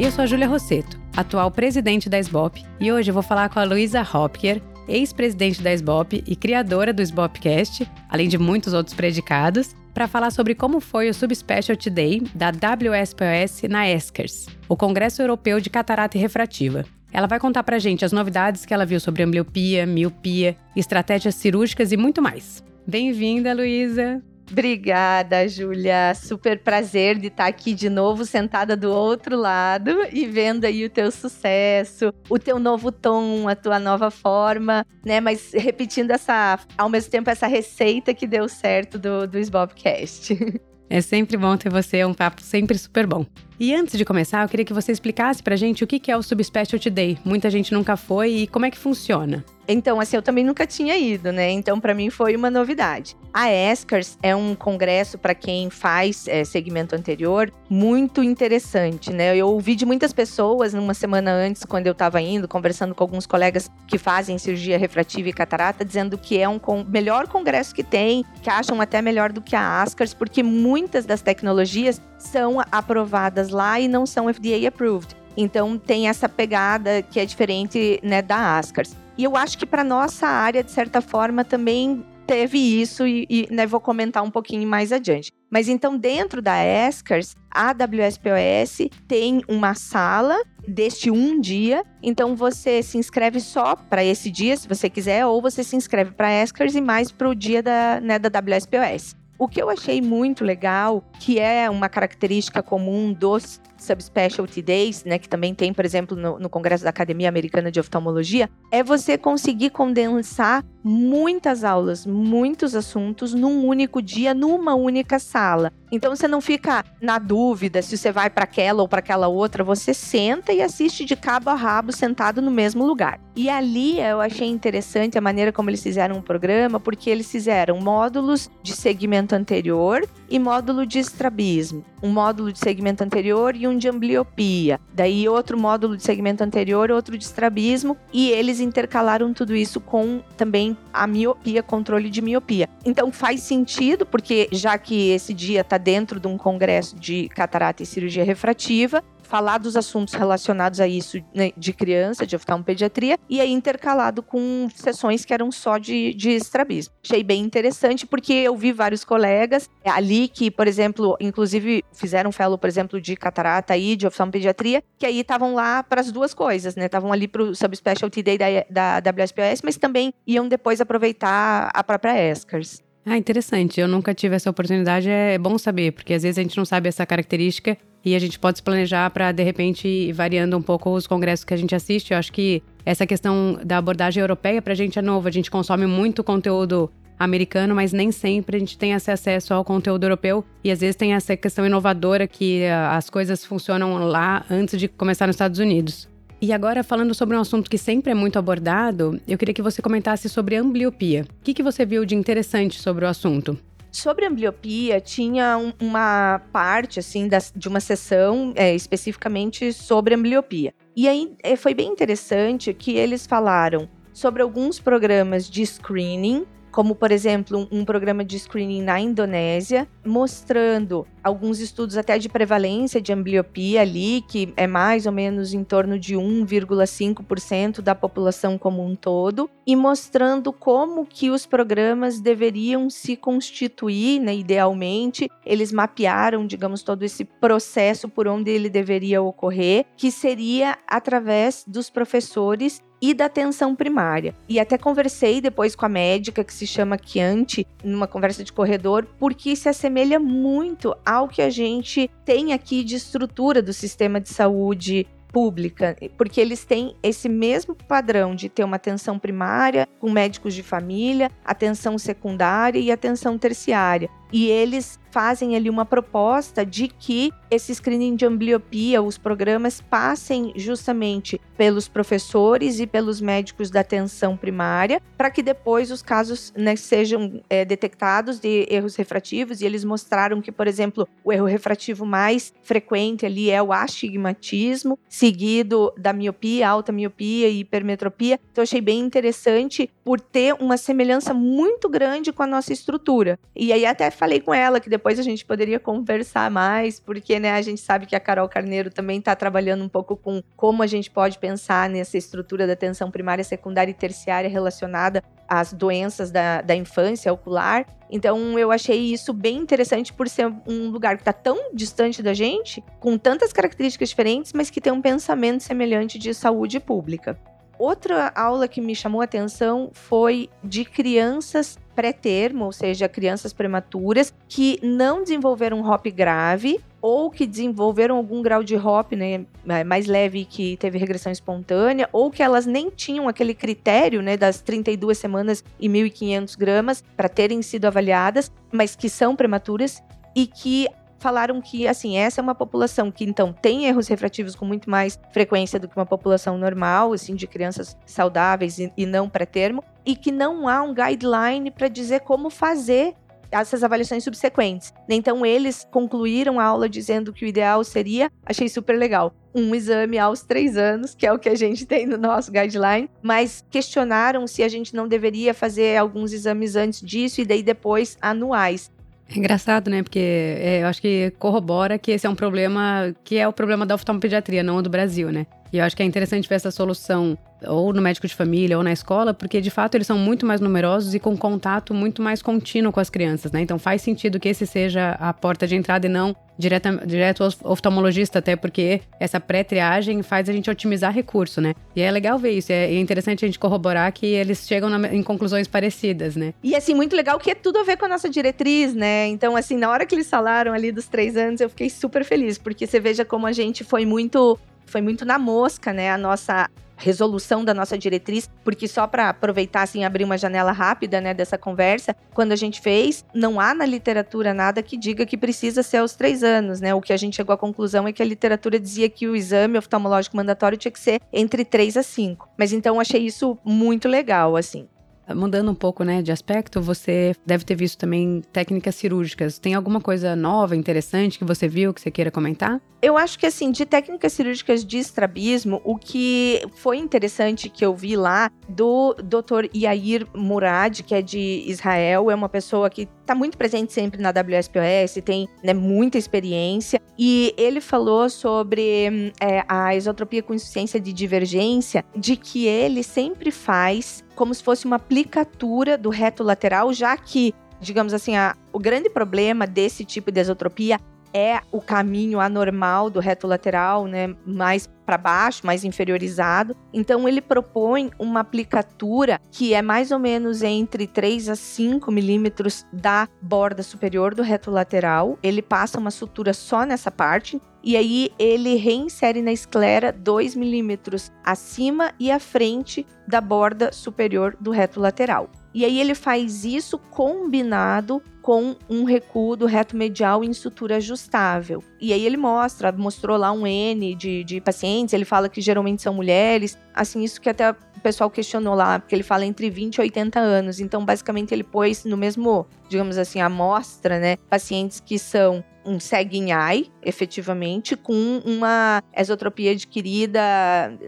Eu sou a Júlia Rosseto, atual presidente da SBOP, e hoje vou falar com a Luísa Hopker, ex-presidente da SBOP e criadora do SBOPcast, além de muitos outros predicados, para falar sobre como foi o Subspecialty Day da WSPOS na ESCARS, o Congresso Europeu de Catarata e Refrativa. Ela vai contar pra gente as novidades que ela viu sobre ambliopia, miopia, estratégias cirúrgicas e muito mais. Bem-vinda, Luísa! Obrigada, Júlia. Super prazer de estar aqui de novo, sentada do outro lado e vendo aí o teu sucesso, o teu novo tom, a tua nova forma, né? Mas repetindo essa, ao mesmo tempo, essa receita que deu certo do, do Sbobcast. É sempre bom ter você, é um papo sempre super bom. E antes de começar, eu queria que você explicasse pra gente o que é o Subspecialty Day. Muita gente nunca foi e como é que funciona. Então, assim, eu também nunca tinha ido, né? Então, para mim foi uma novidade. A ESCARS é um congresso para quem faz é, segmento anterior muito interessante, né? Eu ouvi de muitas pessoas numa semana antes, quando eu estava indo, conversando com alguns colegas que fazem cirurgia refrativa e catarata, dizendo que é um con melhor congresso que tem, que acham até melhor do que a ASCARS, porque muitas das tecnologias são aprovadas lá e não são FDA approved. Então tem essa pegada que é diferente né, da ASCARS. E eu acho que para nossa área, de certa forma, também teve isso e, e né, vou comentar um pouquinho mais adiante. Mas então, dentro da ESCARS, a WSPOS tem uma sala deste um dia. Então, você se inscreve só para esse dia, se você quiser, ou você se inscreve para a ESCARS e mais para o dia da, né, da WSPOS. O que eu achei muito legal, que é uma característica comum dos subspecialty days, né, que também tem, por exemplo, no, no, Congresso da Academia Americana de Oftalmologia, é você conseguir condensar muitas aulas, muitos assuntos num único dia, numa única sala. Então você não fica na dúvida se você vai para aquela ou para aquela outra, você senta e assiste de cabo a rabo sentado no mesmo lugar. E ali eu achei interessante a maneira como eles fizeram o programa, porque eles fizeram módulos de segmento anterior e módulo de estrabismo. Um módulo de segmento anterior e um de ambliopia. Daí outro módulo de segmento anterior, outro de estrabismo, e eles intercalaram tudo isso com também a miopia, controle de miopia. Então faz sentido, porque já que esse dia está dentro de um congresso de catarata e cirurgia refrativa, falar dos assuntos relacionados a isso né, de criança, de oftalmopediatria, e aí intercalado com sessões que eram só de, de estrabismo. Achei bem interessante, porque eu vi vários colegas ali que, por exemplo, inclusive fizeram fellow, por exemplo, de catarata e de oftalmopediatria, que aí estavam lá para as duas coisas, né? Estavam ali para o subspecialty day da, da WSPOS, mas também iam depois aproveitar a própria ESCARS. Ah, interessante. Eu nunca tive essa oportunidade. É bom saber, porque às vezes a gente não sabe essa característica e a gente pode se planejar para, de repente, ir variando um pouco os congressos que a gente assiste. Eu acho que essa questão da abordagem europeia para a gente é nova. A gente consome muito conteúdo americano, mas nem sempre a gente tem esse acesso ao conteúdo europeu. E às vezes tem essa questão inovadora que eh, as coisas funcionam lá antes de começar nos Estados Unidos. E agora, falando sobre um assunto que sempre é muito abordado, eu queria que você comentasse sobre ambliopia. O que, que você viu de interessante sobre o assunto? Sobre ambliopia, tinha um, uma parte, assim, de uma sessão é, especificamente sobre ambliopia. E aí é, foi bem interessante que eles falaram sobre alguns programas de screening como por exemplo um, programa de screening na Indonésia, mostrando alguns estudos até de prevalência de ambliopia ali, que é mais ou menos em torno de 1,5% da população como um todo, e mostrando como que os programas deveriam se constituir, né, idealmente. Eles mapearam, digamos, todo esse processo por onde ele deveria ocorrer, que seria através dos professores e da atenção primária. E até conversei depois com a médica que se chama Chianti, numa conversa de corredor, porque se assemelha muito ao que a gente tem aqui de estrutura do sistema de saúde pública, porque eles têm esse mesmo padrão de ter uma atenção primária com médicos de família, atenção secundária e atenção terciária. E eles fazem ali uma proposta de que esse screening de ambliopia, os programas passem justamente pelos professores e pelos médicos da atenção primária, para que depois os casos né, sejam é, detectados de erros refrativos. E eles mostraram que, por exemplo, o erro refrativo mais frequente ali é o astigmatismo, seguido da miopia, alta miopia e hipermetropia. Então, achei bem interessante por ter uma semelhança muito grande com a nossa estrutura. E aí até falei com ela que depois a gente poderia conversar mais, porque né, a gente sabe que a Carol Carneiro também está trabalhando um pouco com como a gente pode pensar nessa estrutura da atenção primária, secundária e terciária relacionada às doenças da, da infância ocular. Então eu achei isso bem interessante por ser um lugar que está tão distante da gente, com tantas características diferentes, mas que tem um pensamento semelhante de saúde pública. Outra aula que me chamou a atenção foi de crianças pré-termo, ou seja, crianças prematuras que não desenvolveram HOP grave ou que desenvolveram algum grau de HOP né, mais leve que teve regressão espontânea, ou que elas nem tinham aquele critério né, das 32 semanas e 1.500 gramas para terem sido avaliadas, mas que são prematuras e que falaram que, assim, essa é uma população que, então, tem erros refrativos com muito mais frequência do que uma população normal, assim, de crianças saudáveis e, e não pré-termo, e que não há um guideline para dizer como fazer essas avaliações subsequentes. Então, eles concluíram a aula dizendo que o ideal seria, achei super legal, um exame aos três anos, que é o que a gente tem no nosso guideline, mas questionaram se a gente não deveria fazer alguns exames antes disso e daí depois anuais. É engraçado, né? Porque é, eu acho que corrobora que esse é um problema que é o problema da oftalmopediatria, não do Brasil, né? E eu acho que é interessante ver essa solução ou no médico de família ou na escola, porque de fato eles são muito mais numerosos e com contato muito mais contínuo com as crianças, né? Então faz sentido que esse seja a porta de entrada e não direta, direto ao oftalmologista, até porque essa pré-triagem faz a gente otimizar recurso, né? E é legal ver isso, é, interessante a gente corroborar que eles chegam na, em conclusões parecidas, né? E assim, muito legal que é tudo a ver com a nossa diretriz, né? Então, assim, na hora que eles falaram ali dos três anos, eu fiquei super feliz, porque você veja como a gente foi muito foi muito na mosca, né? A nossa resolução da nossa diretriz, porque só para aproveitar assim abrir uma janela rápida, né, dessa conversa, quando a gente fez, não há na literatura nada que diga que precisa ser aos três anos, né? O que a gente chegou à conclusão é que a literatura dizia que o exame oftalmológico mandatório tinha que ser entre três a cinco. Mas então achei isso muito legal, assim. Mudando um pouco, né, de aspecto, você deve ter visto também técnicas cirúrgicas. Tem alguma coisa nova, interessante que você viu que você queira comentar? Eu acho que assim, de técnicas cirúrgicas de estrabismo, o que foi interessante que eu vi lá do Dr. Yair Murad, que é de Israel, é uma pessoa que está muito presente sempre na WSPOS, tem né, muita experiência, e ele falou sobre é, a isotropia com insuficiência de divergência, de que ele sempre faz como se fosse uma aplicatura do reto lateral, já que digamos assim, a, o grande problema desse tipo de esotropia é o caminho anormal do reto lateral, né, mais para baixo, mais inferiorizado. Então ele propõe uma aplicatura que é mais ou menos entre 3 a 5 milímetros da borda superior do reto lateral. Ele passa uma sutura só nessa parte. E aí ele reinsere na esclera 2 milímetros acima e à frente da borda superior do reto lateral. E aí ele faz isso combinado com um recuo do reto medial em sutura ajustável. E aí ele mostra, mostrou lá um N de, de pacientes, ele fala que geralmente são mulheres, assim, isso que até o pessoal questionou lá, porque ele fala entre 20 e 80 anos. Então, basicamente, ele pôs no mesmo, digamos assim, amostra, né, pacientes que são um sagging eye, efetivamente, com uma esotropia adquirida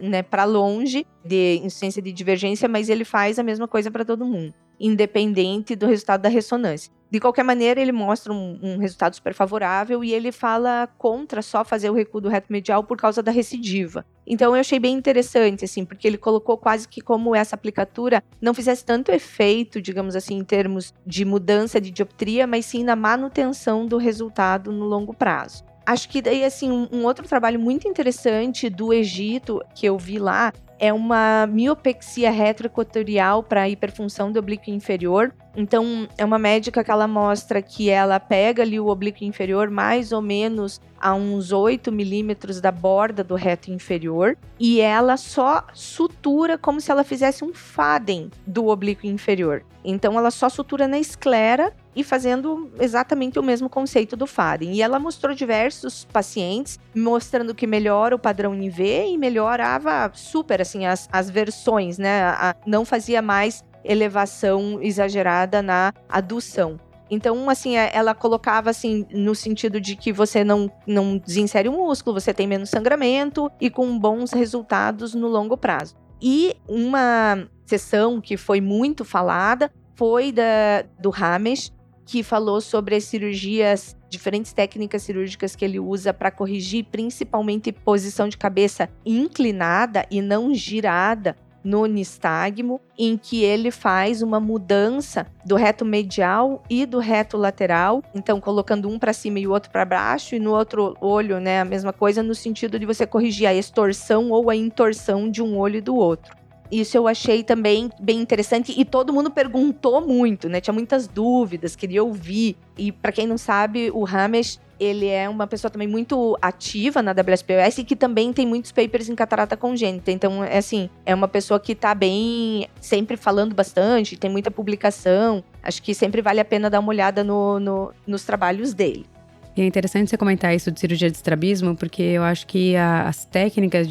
né, para longe de insuficiência de divergência, mas ele faz a mesma coisa para todo mundo, independente do resultado da ressonância. De qualquer maneira, ele mostra um, um, resultado super favorável e ele fala contra só fazer o recuo do reto medial por causa da recidiva. Então eu achei bem interessante, assim, porque ele colocou quase que como essa aplicatura não fizesse tanto efeito, digamos assim, em termos de mudança de dioptria, mas sim na manutenção do resultado no longo prazo. Acho que daí, assim, um, um outro trabalho muito interessante do Egito que eu vi lá é uma miopexia retroequatorial para hiperfunção do oblíquo inferior. Então, é uma médica que ela mostra que ela pega ali o oblíquo inferior mais ou menos a uns 8 milímetros da borda do reto inferior e ela só sutura como se ela fizesse um faden do oblíquo inferior. Então, ela só sutura na esclera e fazendo exatamente o mesmo conceito do Faden. E ela mostrou diversos pacientes, mostrando que melhora o padrão NV e melhorava super, assim, as, as versões, né? A, não fazia mais elevação exagerada na adução. Então, assim, é, ela colocava assim no sentido de que você não, não desinsere o músculo, você tem menos sangramento e com bons resultados no longo prazo. E uma sessão que foi muito falada foi da, do Ramesh, que falou sobre as cirurgias, diferentes técnicas cirúrgicas que ele usa para corrigir principalmente posição de cabeça inclinada e não girada no nistagmo, em que ele faz uma mudança do reto medial e do reto lateral, então colocando um para cima e o outro para baixo, e no outro olho, né, a mesma coisa no sentido de você corrigir a extorsão ou a intorsão de um olho e do outro. Isso eu achei também bem interessante e todo mundo perguntou muito, né? Tinha muitas dúvidas, queria ouvir. E para quem não sabe, o Ramesh ele é uma pessoa também muito ativa na WSPOS e que também tem muitos papers em catarata congênita. Então, é assim, é uma pessoa que tá bem, sempre falando bastante, tem muita publicação. Acho que sempre vale a pena dar uma olhada no, no, nos trabalhos dele. E é interessante você comentar isso de cirurgia de estrabismo, porque eu acho que a, as técnicas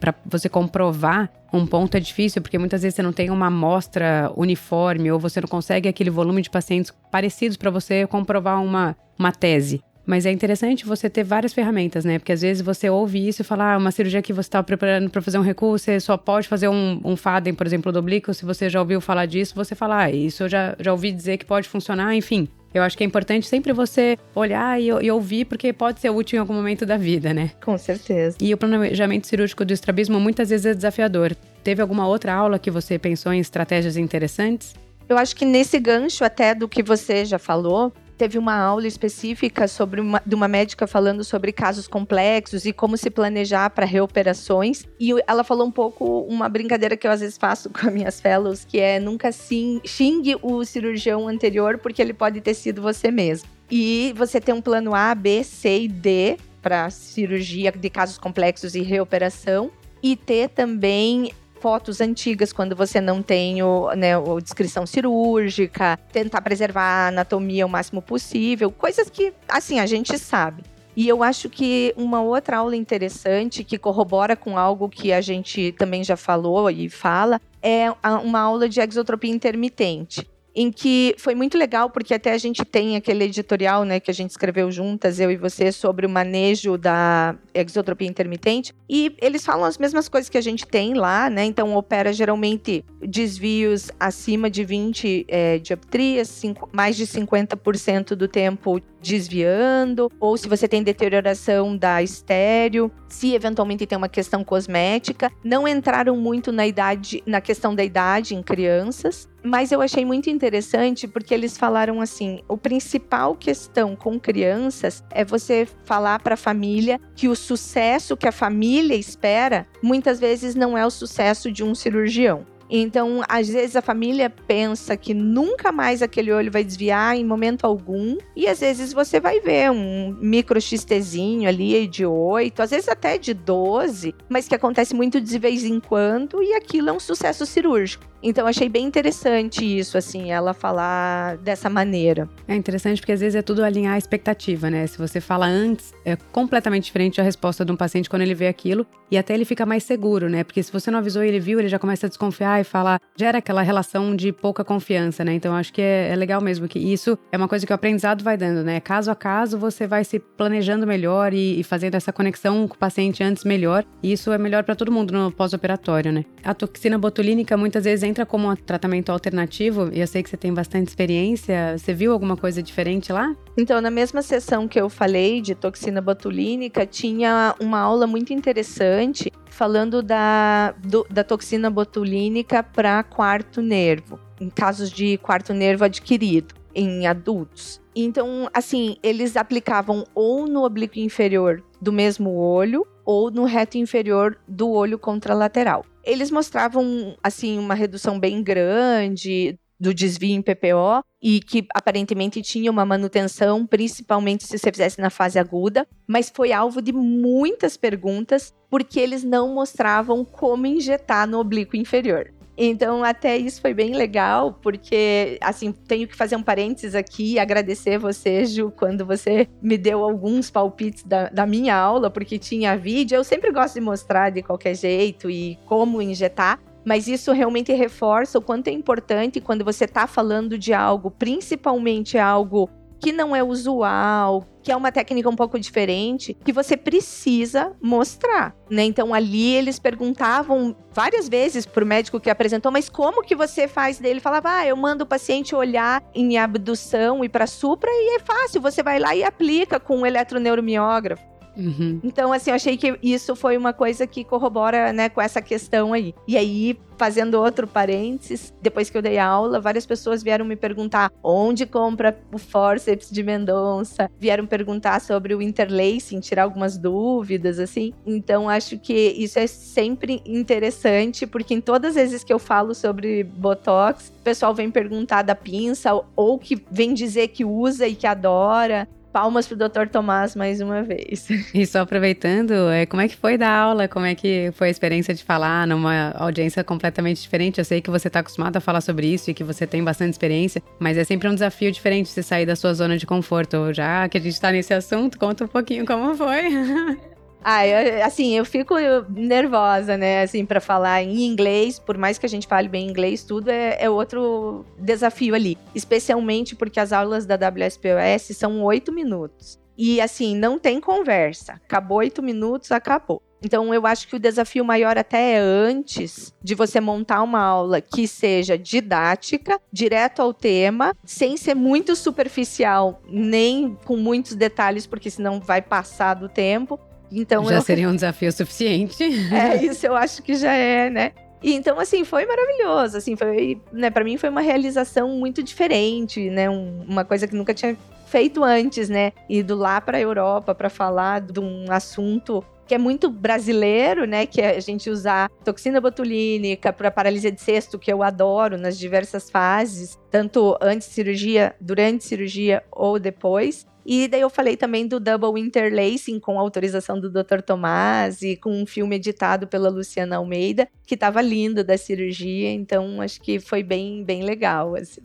para você comprovar um ponto é difícil, porque muitas vezes você não tem uma amostra uniforme ou você não consegue aquele volume de pacientes parecidos para você comprovar uma, uma tese. Mas é interessante você ter várias ferramentas, né? Porque às vezes você ouve isso e fala, ah, uma cirurgia que você está preparando para fazer um recuo, você só pode fazer um, um Faden, por exemplo, do oblíquo. Se você já ouviu falar disso, você fala, ah, isso eu já, já ouvi dizer que pode funcionar, enfim. Eu acho que é importante sempre você olhar e, e, ouvir, porque pode ser útil em algum momento da vida, né? Com certeza. E o planejamento cirúrgico do estrabismo muitas vezes é desafiador. Teve alguma outra aula que você pensou em estratégias interessantes? Eu acho que nesse gancho até do que você já falou, teve uma aula específica sobre uma, de uma médica falando sobre casos complexos e como se planejar para reoperações. E ela falou um pouco uma brincadeira que eu às vezes faço com as minhas fellows, que é nunca sim, xingue o cirurgião anterior, porque ele pode ter sido você mesmo. E você tem um plano A, B, C e D para cirurgia de casos complexos e reoperação. E ter também fotos antigas quando você não tem o, né, a descrição cirúrgica, tentar preservar a anatomia o máximo possível, coisas que, assim, a gente sabe. E eu acho que uma outra aula interessante que corrobora com algo que a gente também já falou e fala é uma aula de exotropia intermitente em que foi muito legal, porque até a gente tem aquele editorial, né, que a gente escreveu juntas, eu e você, sobre o manejo da exotropia intermitente, e eles falam as mesmas coisas que a gente tem lá, né, então opera geralmente desvios acima de 20 é, dioptrias, cinco, mais de 50% do tempo desviando, ou se você tem deterioração da estéreo, se eventualmente tem uma questão cosmética. Não entraram muito na idade, na questão da idade em crianças, mas eu achei muito interessante porque eles falaram assim: o principal questão com crianças é você falar para a família que o sucesso que a família espera muitas vezes não é o sucesso de um cirurgião. Então, às vezes a família pensa que nunca mais aquele olho vai desviar em momento algum, e às vezes você vai ver um micro XTzinho ali de 8, às vezes até de 12, mas que acontece muito de vez em quando e aquilo é um sucesso cirúrgico. Então achei bem interessante isso, assim, ela falar dessa maneira. É interessante porque às vezes é tudo alinhar a expectativa, né? Se você fala antes, é completamente diferente a resposta de um paciente quando ele vê aquilo e até ele fica mais seguro, né? Porque se você não avisou e ele viu, ele já começa a desconfiar e fala, gera aquela relação de pouca confiança, né? Então acho que é, é legal mesmo que isso é uma coisa que o aprendizado vai dando, né? Caso a caso você vai se planejando melhor e, e fazendo essa conexão com o paciente antes melhor. E isso é melhor para todo mundo no pós-operatório, né? A toxina botulínica muitas vezes entra como um tratamento alternativo, e eu sei que você tem bastante experiência, você viu alguma coisa diferente lá? Então, na mesma sessão que eu falei de toxina botulínica, tinha uma aula muito interessante falando da, do, da toxina botulínica para quarto nervo, em casos de quarto nervo adquirido em adultos. Então, assim, eles aplicavam ou no oblíquo inferior do mesmo olho ou no reto inferior do olho contralateral eles mostravam assim uma redução bem grande do desvio em PPO e que aparentemente tinha uma manutenção, principalmente se você fizesse na fase aguda, mas foi alvo de muitas perguntas porque eles não mostravam como injetar no oblíquo inferior. Então, até isso foi bem legal, porque, assim, tenho que fazer um parênteses aqui e agradecer você, Ju, quando você me deu alguns palpites da, da minha aula, porque tinha vídeo. Eu sempre gosto de mostrar de qualquer jeito e como injetar mas isso realmente reforça o quanto é importante quando você está falando de algo, principalmente algo que não é usual, que é uma técnica um pouco diferente, que você precisa mostrar, né? Então ali eles perguntavam várias vezes pro médico que apresentou, mas como que você faz dele? Falava: "Ah, eu mando o paciente olhar em abdução e para supra e é fácil, você vai lá e aplica com um eletroneuromiógrafo". Uhum. Então, assim, eu achei que isso foi uma coisa que corrobora, né, com essa questão aí. E aí, fazendo outro parênteses, depois que eu dei aula, várias pessoas vieram me perguntar onde compra o forceps de Mendonça, vieram perguntar sobre o interlacing, tirar algumas dúvidas, assim. Então, acho que isso é sempre interessante, porque em todas as vezes que eu falo sobre Botox, o pessoal vem perguntar da pinça, ou que vem dizer que usa e que adora palmas pro Dr. Tomás mais uma vez. E só aproveitando, é, como é que foi dar aula? Como é que foi a experiência de falar numa audiência completamente diferente? Eu sei que você está acostumado a falar sobre isso e que você tem bastante experiência, mas é sempre um desafio diferente você sair da sua zona de conforto. Já que a gente está nesse assunto, conta um pouquinho como foi. Ah, eu, assim, eu fico nervosa, né, assim, para falar em inglês, por mais que a gente fale bem inglês, tudo é, é, outro desafio ali. Especialmente porque as aulas da WSPOS são oito minutos. E, assim, não tem conversa. Acabou oito minutos, acabou. Então, eu acho que o desafio maior até é antes de você montar uma aula que seja didática, direto ao tema, sem ser muito superficial, nem com muitos detalhes, porque senão vai passar do tempo. Então já eu... seria um desafio suficiente. É, isso eu acho que já é, né? E então, assim, foi maravilhoso, assim, foi, né, para mim foi uma realização muito diferente, né, um, uma coisa que nunca tinha feito antes, né, ido lá para a Europa para falar de um assunto que é muito brasileiro, né? Que é a gente usar toxina botulínica para paralisia de cesto, que eu adoro nas diversas fases, tanto antes de cirurgia, durante cirurgia ou depois. E daí eu falei também do Double Interlacing com autorização do Dr. Tomás e com um filme editado pela Luciana Almeida, que estava lindo da cirurgia, então acho que foi bem, bem legal, assim.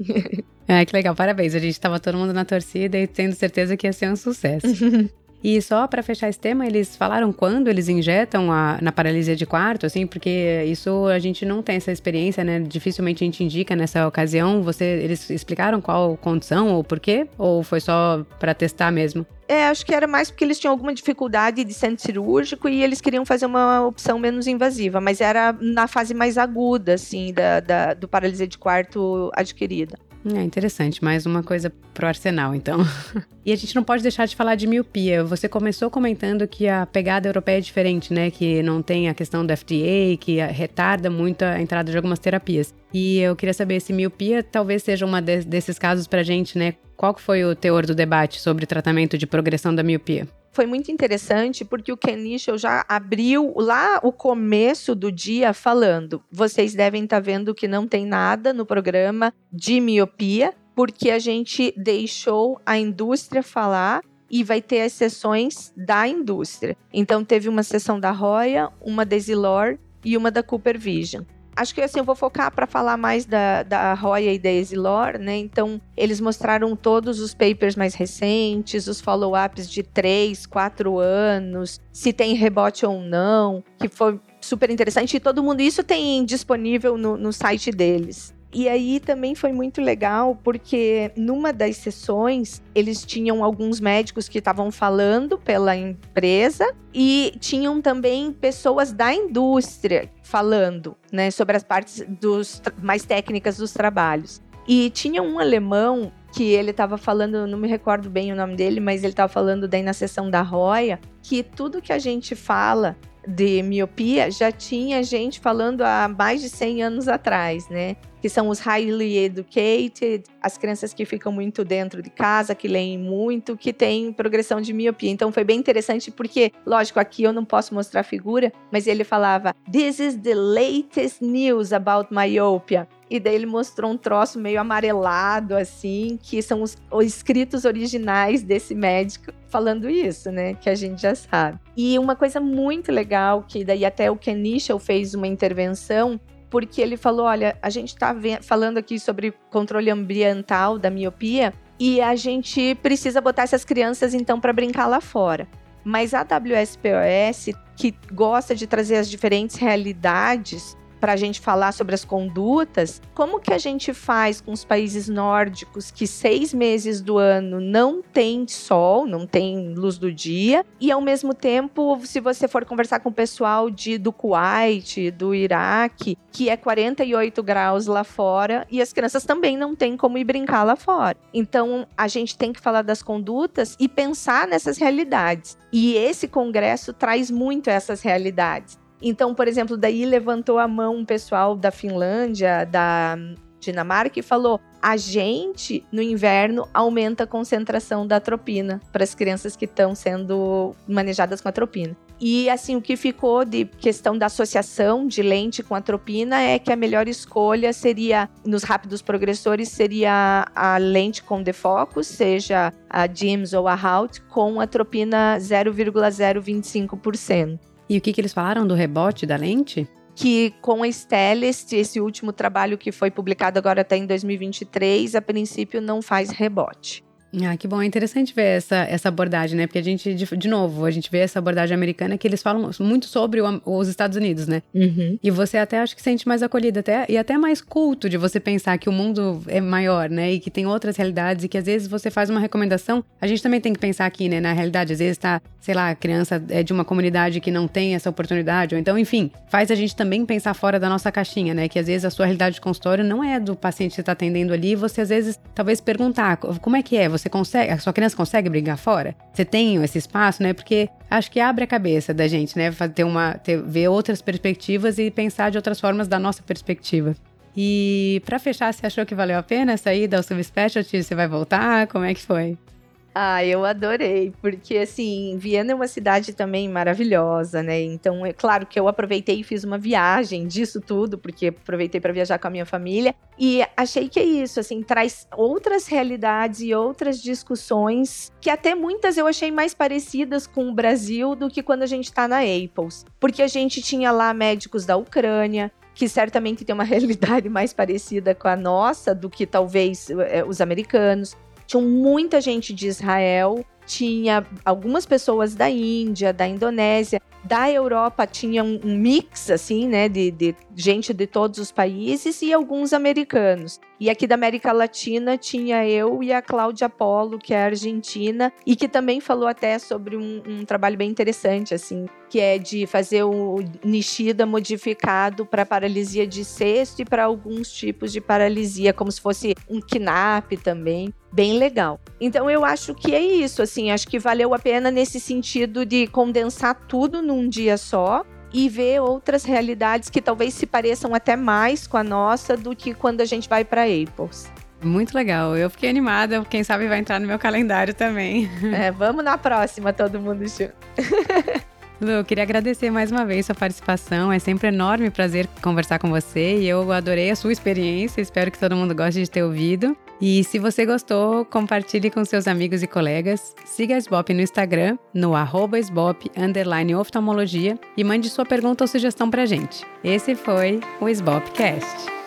É, que legal, parabéns. A gente estava todo mundo na torcida e tendo certeza que ia ser um sucesso. E só para fechar esse tema, eles falaram quando eles injetam a, na paralisia de quarto, assim, porque isso a gente não tem essa experiência, né? Dificilmente a gente indica nessa ocasião. Você, eles explicaram qual condição ou porquê? Ou foi só para testar mesmo? É, acho que era mais porque eles tinham alguma dificuldade de centro cirúrgico e eles queriam fazer uma opção menos invasiva, mas era na fase mais aguda, assim, da, da do paralisia de quarto adquirida. É interessante, mais uma coisa pro arsenal, então. e a gente não pode deixar de falar de miopia. Você começou comentando que a pegada europeia é diferente, né? Que não tem a questão do FDA, que retarda muito a entrada de algumas terapias. E eu queria saber se miopia talvez seja uma de desses casos pra gente, né? Qual foi o teor do debate sobre tratamento de progressão da miopia? Foi muito interessante porque o Ken Nichel já abriu lá o começo do dia falando: vocês devem estar tá vendo que não tem nada no programa de miopia, porque a gente deixou a indústria falar e vai ter as sessões da indústria. Então teve uma sessão da Roya, uma da Zilor e uma da Cooper Vision acho que assim, eu vou focar para falar mais da, da Roya e da Exilor, né? Então, eles mostraram todos os papers mais recentes, os follow-ups de 3, 4 anos, se tem rebote ou não, que foi super interessante. E todo mundo, isso tem disponível no, no site deles. E aí também foi muito legal porque numa das sessões eles tinham alguns médicos que estavam falando pela empresa e tinham também pessoas da indústria falando, né, sobre as partes dos mais técnicas dos trabalhos. E tinha um alemão que ele estava falando, não me recordo bem o nome dele, mas ele estava falando daí na sessão da Roya, que tudo que a gente fala de miopia já tinha gente falando há mais de 100 anos atrás, né? Que são os highly educated, as crianças que ficam muito dentro de casa, que leem muito, que têm progressão de miopia. Então foi bem interessante porque, lógico, aqui eu não posso mostrar a figura, mas ele falava: "This is the latest news about myopia". E daí ele mostrou um troço meio amarelado, assim, que são os, os escritos originais desse médico falando isso, né? Que a gente já sabe. E uma coisa muito legal, que daí até o Ken fez uma intervenção, porque ele falou: olha, a gente está falando aqui sobre controle ambiental da miopia e a gente precisa botar essas crianças então para brincar lá fora. Mas a WSPOS, que gosta de trazer as diferentes realidades para a gente falar sobre as condutas, como que a gente faz com os países nórdicos que seis meses do ano não tem sol, não tem luz do dia, e ao mesmo tempo, se você for conversar com o pessoal de, do Kuwait, do Iraque, que é 48 graus lá fora, e as crianças também não têm como ir brincar lá fora. Então, a gente tem que falar das condutas e pensar nessas realidades. E esse congresso traz muito essas realidades. Então, por exemplo, daí levantou a mão um pessoal da Finlândia, da Dinamarca e falou: a gente no inverno aumenta a concentração da atropina para as crianças que estão sendo manejadas com atropina. E assim, o que ficou de questão da associação de lente com atropina é que a melhor escolha seria, nos rápidos progressores, seria a lente com defocus, seja a DIMS ou a HALT, com atropina 0,025%. E o que, que eles falaram do rebote da lente? que com a Stellest, esse último trabalho que foi publicado agora até em 2023, a princípio não faz rebote. Ah, que bom. É interessante ver essa, essa abordagem, né? Porque a gente, de, de novo, a gente vê essa abordagem americana que eles falam muito sobre o, os Estados Unidos, né? Uhum. E você até acho que sente mais acolhida até, e até mais culto de você pensar que o mundo é maior, né? E que tem outras realidades e que às vezes você faz uma recomendação. A gente também tem que pensar aqui, né? Na realidade, às vezes tá, sei lá, a criança é de uma comunidade que não tem essa oportunidade, ou então, enfim, faz a gente também pensar fora da nossa caixinha, né? Que às vezes a sua realidade de consultório não é do paciente que você tá atendendo ali, e você às vezes talvez perguntar como é que é, você consegue, a sua criança consegue brigar fora? Você tem esse espaço, né? Porque acho que abre a cabeça da gente, né? Ter uma, ter, ver outras perspectivas e pensar de outras formas da nossa perspectiva. E para fechar, você achou que valeu a pena sair da Subspecialty? Você vai voltar? Como é que foi? Ah, eu adorei, porque assim, Viena é uma cidade também maravilhosa, né? Então, é claro que eu aproveitei e fiz uma viagem disso tudo, porque aproveitei para viajar com a minha família e achei que é isso, assim, traz outras realidades e outras discussões que até muitas eu achei mais parecidas com o Brasil do que quando a gente está na Apples, porque a gente tinha lá médicos da Ucrânia, que certamente tem uma realidade mais parecida com a nossa do que talvez é, os americanos. Tinha muita gente de Israel, tinha algumas pessoas da Índia, da Indonésia, da Europa tinha um, um mix, assim, né, de, de, gente de todos os países e alguns americanos. E aqui da América Latina tinha eu e a Cláudia Polo, que é argentina, e que também falou até sobre um, um trabalho bem interessante, assim, que é de fazer o Nishida modificado para paralisia de cesto e para alguns tipos de paralisia, como se fosse um KNAP também. Bem legal. Então eu acho que é isso, assim, acho que valeu a pena nesse sentido de condensar tudo num dia só e ver outras realidades que talvez se pareçam até mais com a nossa do que quando a gente vai para Apples. Muito legal. Eu fiquei animada. Quem sabe vai entrar no meu calendário também. É, vamos na próxima, todo mundo junto. Lu, eu queria agradecer mais uma vez sua participação. É sempre um enorme prazer conversar com você e eu adorei a sua experiência. Espero que todo mundo goste de ter ouvido. E se você gostou, compartilhe com seus amigos e colegas. Siga a SBOP no Instagram, no arroba SBOP, oftalmologia e mande sua pergunta ou sugestão pra gente. Esse foi o SBOPcast.